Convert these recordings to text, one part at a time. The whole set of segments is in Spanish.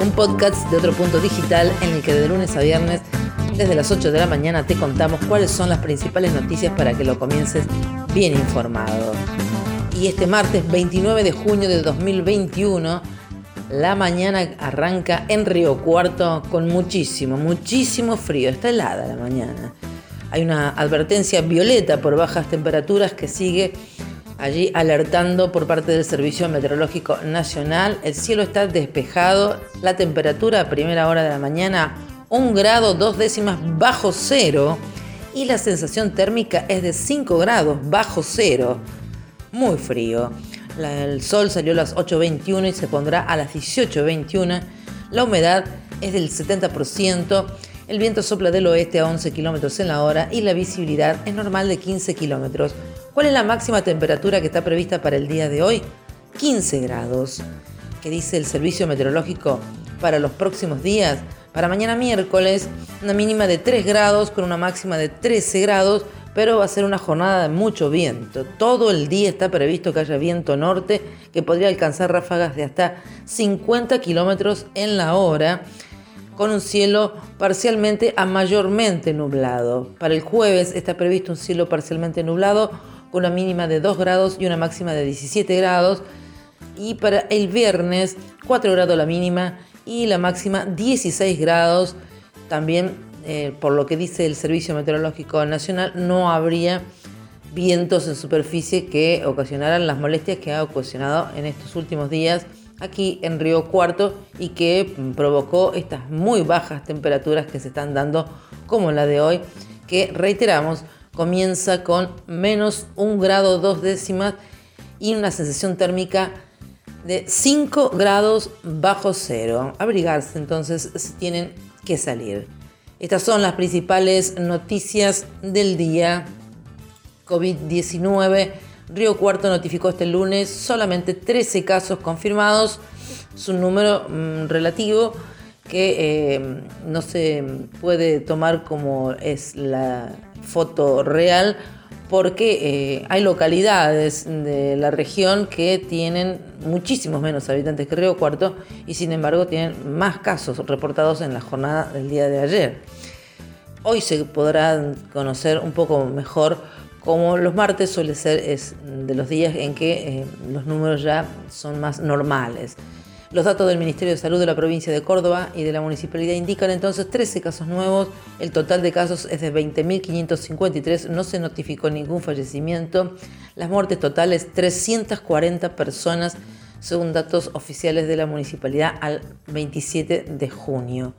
un podcast de otro punto digital en el que de lunes a viernes, desde las 8 de la mañana, te contamos cuáles son las principales noticias para que lo comiences bien informado. Y este martes 29 de junio de 2021, la mañana arranca en Río Cuarto con muchísimo, muchísimo frío. Está helada la mañana. Hay una advertencia violeta por bajas temperaturas que sigue allí alertando por parte del Servicio Meteorológico Nacional. El cielo está despejado, la temperatura a primera hora de la mañana un grado dos décimas bajo cero y la sensación térmica es de 5 grados bajo cero. Muy frío. el sol salió a las 8.21 y se pondrá a las 18.21. La humedad es del 70%. El viento sopla del oeste a 11 kilómetros en la hora y la visibilidad es normal de 15 kilómetros. ¿Cuál es la máxima temperatura que está prevista para el día de hoy? 15 grados. ¿Qué dice el servicio meteorológico para los próximos días? Para mañana miércoles, una mínima de 3 grados con una máxima de 13 grados, pero va a ser una jornada de mucho viento. Todo el día está previsto que haya viento norte que podría alcanzar ráfagas de hasta 50 kilómetros en la hora con un cielo parcialmente a mayormente nublado. Para el jueves está previsto un cielo parcialmente nublado con una mínima de 2 grados y una máxima de 17 grados. Y para el viernes 4 grados la mínima y la máxima 16 grados. También, eh, por lo que dice el Servicio Meteorológico Nacional, no habría vientos en superficie que ocasionaran las molestias que ha ocasionado en estos últimos días aquí en Río Cuarto y que provocó estas muy bajas temperaturas que se están dando como la de hoy, que reiteramos comienza con menos un grado dos décimas y una sensación térmica de 5 grados bajo cero. Abrigarse entonces si tienen que salir. Estas son las principales noticias del día. COVID-19. Río Cuarto notificó este lunes solamente 13 casos confirmados. Es un número mm, relativo que eh, no se puede tomar como es la foto real porque eh, hay localidades de la región que tienen muchísimos menos habitantes que Río Cuarto y sin embargo tienen más casos reportados en la jornada del día de ayer. Hoy se podrá conocer un poco mejor cómo los martes suele ser es de los días en que eh, los números ya son más normales. Los datos del Ministerio de Salud de la provincia de Córdoba y de la municipalidad indican entonces 13 casos nuevos. El total de casos es de 20.553. No se notificó ningún fallecimiento. Las muertes totales 340 personas, según datos oficiales de la municipalidad al 27 de junio.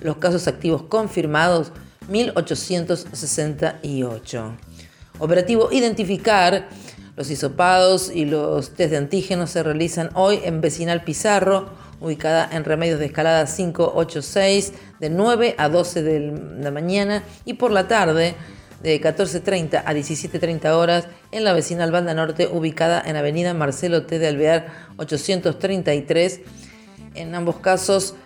Los casos activos confirmados 1.868. Operativo Identificar los hisopados y los test de antígenos se realizan hoy en Vecinal Pizarro, ubicada en Remedios de Escalada 586, de 9 a 12 de la mañana y por la tarde de 14.30 a 17.30 horas en la vecinal Banda Norte, ubicada en Avenida Marcelo T. de Alvear 833. En ambos casos,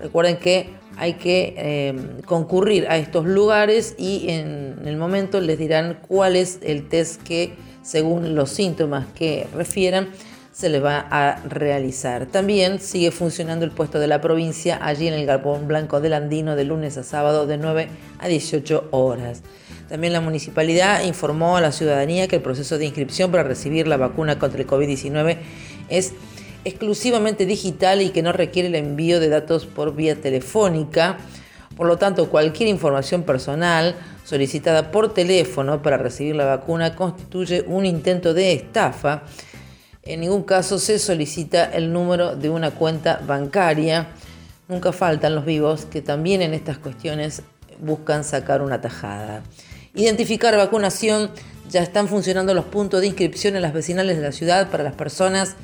recuerden que hay que eh, concurrir a estos lugares y en el momento les dirán cuál es el test que según los síntomas que refieran, se les va a realizar. También sigue funcionando el puesto de la provincia allí en el Galpón Blanco del Andino de lunes a sábado de 9 a 18 horas. También la municipalidad informó a la ciudadanía que el proceso de inscripción para recibir la vacuna contra el COVID-19 es exclusivamente digital y que no requiere el envío de datos por vía telefónica. Por lo tanto, cualquier información personal solicitada por teléfono para recibir la vacuna constituye un intento de estafa. En ningún caso se solicita el número de una cuenta bancaria. Nunca faltan los vivos que también en estas cuestiones buscan sacar una tajada. Identificar vacunación. Ya están funcionando los puntos de inscripción en las vecinales de la ciudad para las personas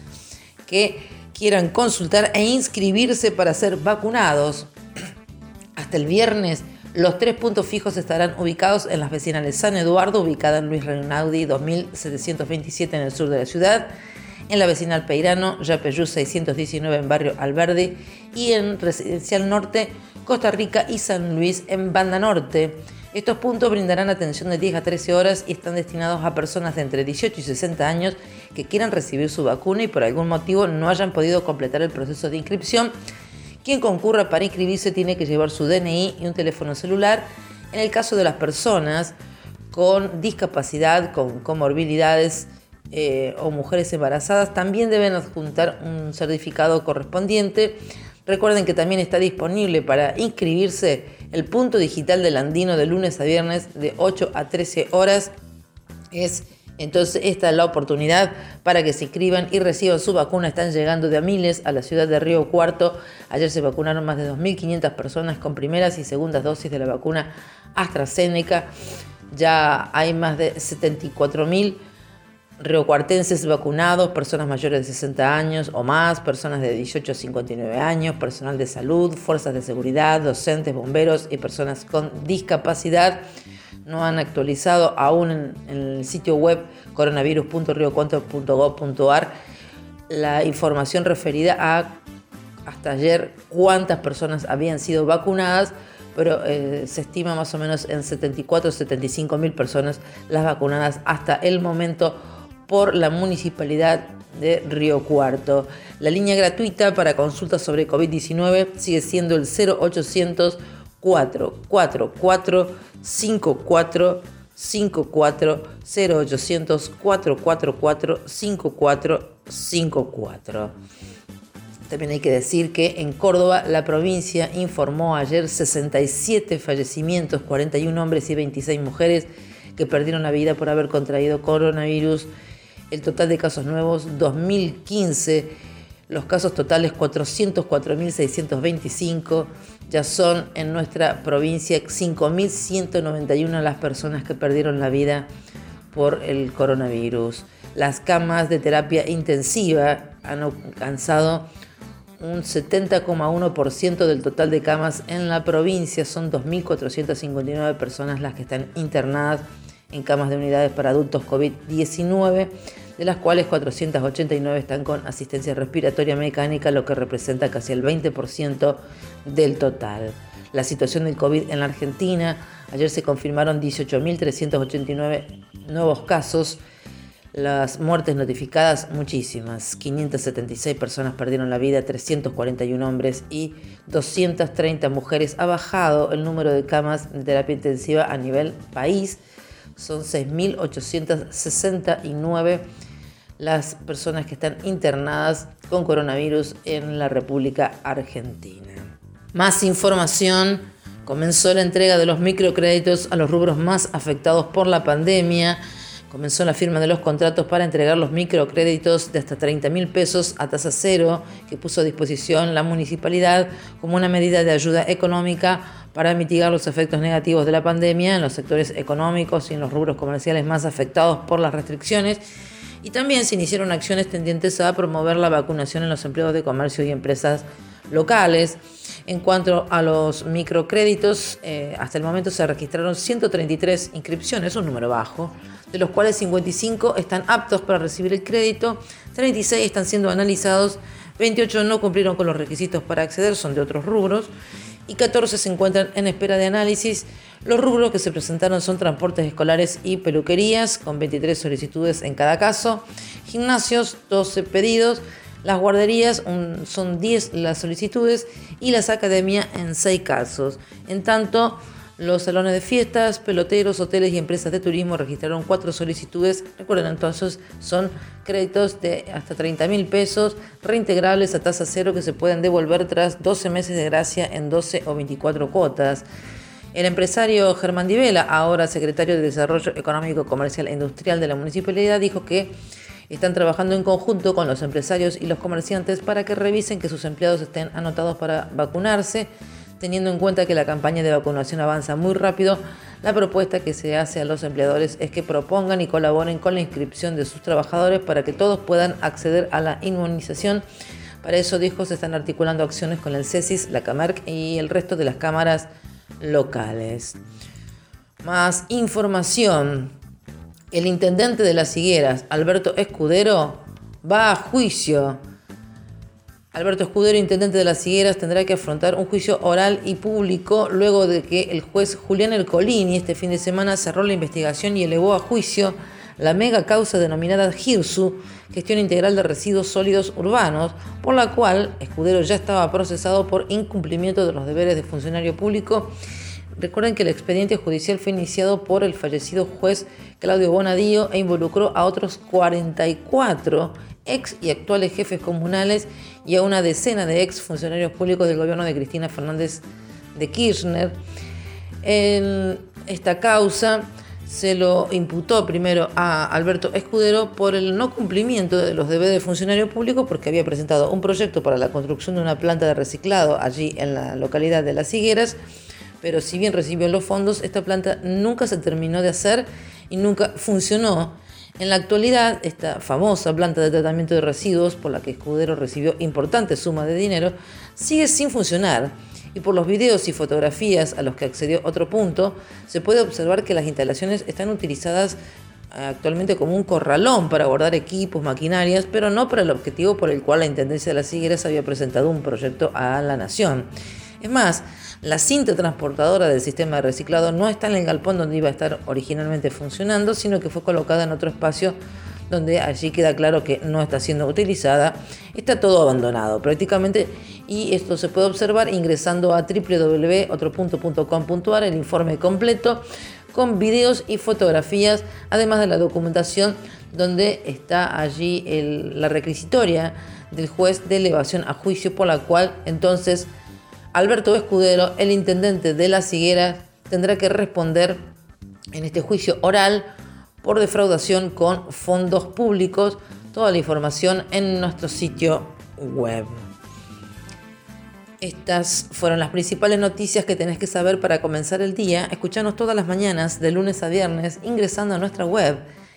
que quieran consultar e inscribirse para ser vacunados Hasta el viernes, los tres puntos fijos estarán ubicados en las vecinales San Eduardo, ubicada en Luis Renaudi 2727 en el sur de la ciudad, en la vecinal Peirano, Yapeyú 619 en barrio Alberdi y en Residencial Norte, Costa Rica y San Luis en Banda Norte. Estos puntos brindarán atención de 10 a 13 horas y están destinados a personas de entre 18 y 60 años que quieran recibir su vacuna y por algún motivo no hayan podido completar el proceso de inscripción. Quien concurra para inscribirse tiene que llevar su DNI y un teléfono celular. En el caso de las personas con discapacidad, con comorbilidades eh, o mujeres embarazadas, también deben adjuntar un certificado correspondiente. Recuerden que también está disponible para inscribirse el punto digital del Andino de lunes a viernes de 8 a 13 horas. Es entonces esta es la oportunidad para que se inscriban y reciban su vacuna. Están llegando de a miles a la ciudad de Río Cuarto. Ayer se vacunaron más de 2.500 personas con primeras y segundas dosis de la vacuna AstraZeneca. Ya hay más de 74.000 riocuartenses vacunados, personas mayores de 60 años o más, personas de 18 a 59 años, personal de salud, fuerzas de seguridad, docentes, bomberos y personas con discapacidad. No han actualizado aún en, el sitio web coronavirus.riocuarto.gov.ar la información referida a hasta ayer cuántas personas habían sido vacunadas, pero eh, se estima más o menos en 74 o 75 mil personas las vacunadas hasta el momento por la Municipalidad de Río Cuarto. La línea gratuita para consultas sobre COVID-19 sigue siendo el 0800 444 54 54 0800 444 5454. También hay que decir que en Córdoba la provincia informó ayer 67 fallecimientos, 41 hombres y 26 mujeres que perdieron la vida por haber contraído coronavirus. El total de casos nuevos 2015, los casos totales 404.625, ya son en nuestra provincia 5.191 las personas que perdieron la vida por el coronavirus. Las camas de terapia intensiva han alcanzado un 70,1% del total de camas en la provincia. Son 2.459 personas las que están internadas en camas de unidades para adultos COVID-19 de las cuales 489 están con asistencia respiratoria mecánica, lo que representa casi el 20% del total. La situación del COVID en la Argentina, ayer se confirmaron 18.389 nuevos casos, las muertes notificadas muchísimas, 576 personas perdieron la vida, 341 hombres y 230 mujeres. Ha bajado el número de camas de terapia intensiva a nivel país, son 6.869 las personas que están internadas con coronavirus en la República Argentina. Más información. Comenzó la entrega de los microcréditos a los rubros más afectados por la pandemia. Comenzó la firma de los contratos para entregar los microcréditos de hasta 30 mil pesos a tasa cero que puso a disposición la municipalidad como una medida de ayuda económica para mitigar los efectos negativos de la pandemia en los sectores económicos y en los rubros comerciales más afectados por las restricciones y también se iniciaron acciones tendientes a promover la vacunación en los empleados de comercio y empresas locales. En cuanto a los microcréditos, eh, hasta el momento se registraron 133 inscripciones, un número bajo, de los cuales 55 están aptos para recibir el crédito, 36 están siendo analizados, 28 no cumplieron con los requisitos para acceder, son de otros rubros, y 14 se encuentran en espera de análisis. Los rubros que se presentaron son transportes escolares y peluquerías, con 23 solicitudes en cada caso, gimnasios, 12 pedidos, las guarderías son 10 las solicitudes y las academias en 6 casos. En tanto, los salones de fiestas, peloteros, hoteles y empresas de turismo registraron cuatro solicitudes. Recuerden entonces, son créditos de hasta 30 mil pesos reintegrables a tasa cero que se pueden devolver tras 12 meses de gracia en 12 o 24 cuotas. El empresario Germán Divela, ahora secretario de Desarrollo Económico, Comercial e Industrial de la municipalidad, dijo que están trabajando en conjunto con los empresarios y los comerciantes para que revisen que sus empleados estén anotados para vacunarse Teniendo en cuenta que la campaña de vacunación avanza muy rápido, la propuesta que se hace a los empleadores es que propongan y colaboren con la inscripción de sus trabajadores para que todos puedan acceder a la inmunización. Para eso, dijo, se están articulando acciones con el CESIS, la CAMERC y el resto de las cámaras locales. Más información. El intendente de las Higueras, Alberto Escudero, va a juicio. Alberto Escudero, intendente de las Higueras, tendrá que afrontar un juicio oral y público luego de que el juez Julián Ercolini este fin de semana cerró la investigación y elevó a juicio la mega causa denominada GIRSU, Gestión Integral de Residuos Sólidos Urbanos, por la cual Escudero ya estaba procesado por incumplimiento de los deberes de funcionario público. Recuerden que el expediente judicial fue iniciado por el fallecido juez Claudio Bonadío e involucró a otros 44 ex y actuales jefes comunales y a una decena de ex funcionarios públicos del gobierno de Cristina Fernández de Kirchner. En esta causa se lo imputó primero a Alberto Escudero por el no cumplimiento de los deberes de funcionario público porque había presentado un proyecto para la construcción de una planta de reciclado allí en la localidad de Las Higueras, pero si bien recibió los fondos, esta planta nunca se terminó de hacer y nunca funcionó. En la actualidad, esta famosa planta de tratamiento de residuos, por la que Escudero recibió importantes sumas de dinero, sigue sin funcionar y por los videos y fotografías a los que accedió otro punto, se puede observar que las instalaciones están utilizadas actualmente como un corralón para guardar equipos, maquinarias, pero no para el objetivo por el cual la Intendencia de las Higueras había presentado un proyecto a la Nación. Es más, la cinta transportadora del sistema de reciclado no está en el galpón donde iba a estar originalmente funcionando, sino que fue colocada en otro espacio donde allí queda claro que no está siendo utilizada. Está todo abandonado prácticamente y esto se puede observar ingresando a www.otropunto.com.ar el informe completo con videos y fotografías, además de la documentación donde está allí la requisitoria del juez de elevación a juicio por la cual entonces Alberto Escudero, el intendente de La Higueras, tendrá que responder en este juicio oral por defraudación con fondos públicos. Toda la información en nuestro sitio web. Estas fueron las principales noticias que tenés que saber para comenzar el día. Escuchanos todas las mañanas, de lunes a viernes, ingresando a nuestra web.